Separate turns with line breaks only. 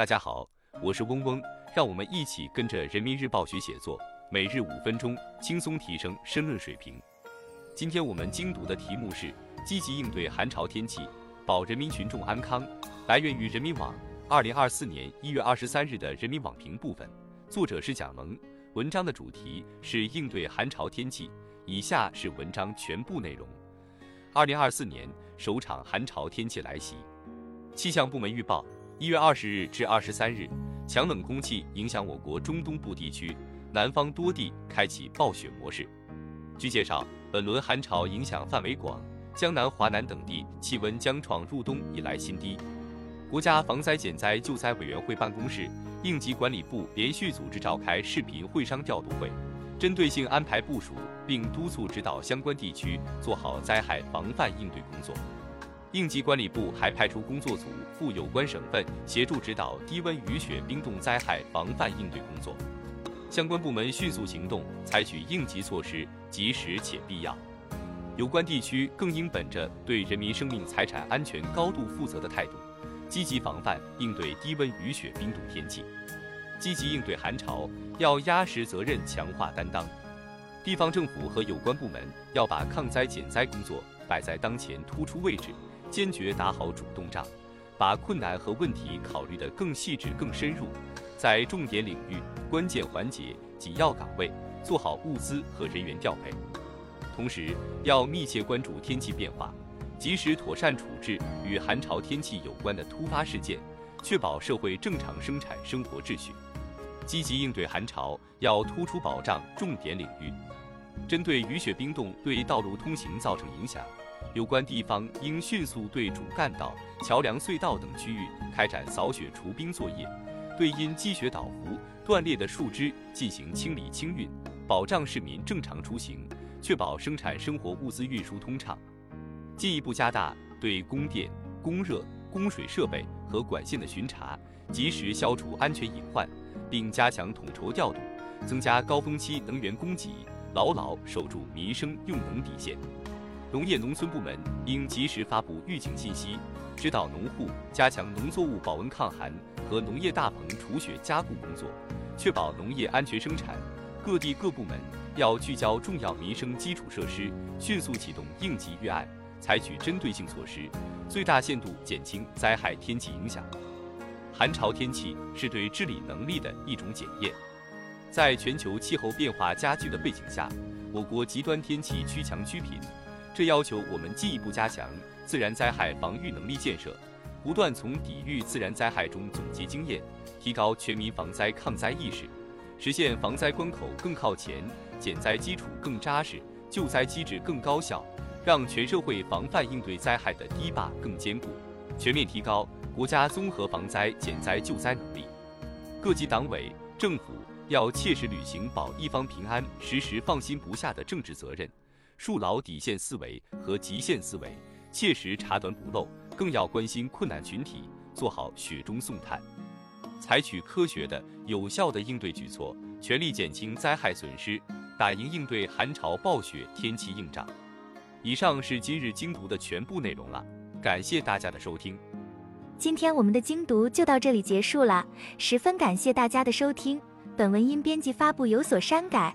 大家好，我是嗡嗡，让我们一起跟着人民日报学写作，每日五分钟，轻松提升申论水平。今天我们精读的题目是积极应对寒潮天气，保人民群众安康。来源于人民网，二零二四年一月二十三日的人民网评部分，作者是蒋萌。文章的主题是应对寒潮天气。以下是文章全部内容。二零二四年首场寒潮天气来袭，气象部门预报，一月二十日至二十三日，强冷空气影响我国中东部地区，南方多地开启暴雪模式。据介绍，本轮寒潮影响范围广，江南、华南等地气温将创入冬以来新低。国家防灾减灾救灾委员会办公室、应急管理部连续组织召开视频会商调度会。针对性安排部署，并督促指导相关地区做好灾害防范应对工作。应急管理部还派出工作组赴有关省份协助指导低温雨雪冰冻灾害防范应对工作。相关部门迅速行动，采取应急措施，及时且必要。有关地区更应本着对人民生命财产安全高度负责的态度，积极防范应对低温雨雪冰冻天气。积极应对寒潮，要压实责任，强化担当。地方政府和有关部门要把抗灾减灾工作摆在当前突出位置，坚决打好主动仗，把困难和问题考虑得更细致、更深入，在重点领域、关键环节、紧要岗位做好物资和人员调配。同时，要密切关注天气变化，及时妥善处置与寒潮天气有关的突发事件，确保社会正常生产生活秩序。积极应对寒潮，要突出保障重点领域。针对雨雪冰冻对道路通行造成影响，有关地方应迅速对主干道、桥梁、隧道等区域开展扫雪除冰作业，对因积雪倒伏、断裂的树枝进行清理清运，保障市民正常出行，确保生产生活物资运输通畅。进一步加大对供电、供热、供水设备和管线的巡查，及时消除安全隐患。并加强统筹调度，增加高峰期能源供给，牢牢守住民生用能底线。农业农村部门应及时发布预警信息，指导农户加强农作物保温抗寒和农业大棚除雪加固工作，确保农业安全生产。各地各部门要聚焦重要民生基础设施，迅速启动应急预案，采取针对性措施，最大限度减轻灾害天气影响。寒潮天气是对治理能力的一种检验。在全球气候变化加剧的背景下，我国极端天气趋强趋频，这要求我们进一步加强自然灾害防御能力建设，不断从抵御自然灾害中总结经验，提高全民防灾抗灾意识，实现防灾关口更靠前、减灾基础更扎实、救灾机制更高效，让全社会防范应对灾害的堤坝更坚固，全面提高。国家综合防灾减灾救灾能力，各级党委政府要切实履行保一方平安、时时放心不下的政治责任，树牢底线思维和极限思维，切实查短补漏，更要关心困难群体，做好雪中送炭，采取科学的、有效的应对举措，全力减轻灾害损失，打赢应对寒潮暴雪天气硬仗。以上是今日精读的全部内容了，感谢大家的收听。
今天我们的精读就到这里结束了，十分感谢大家的收听。本文因编辑发布有所删改，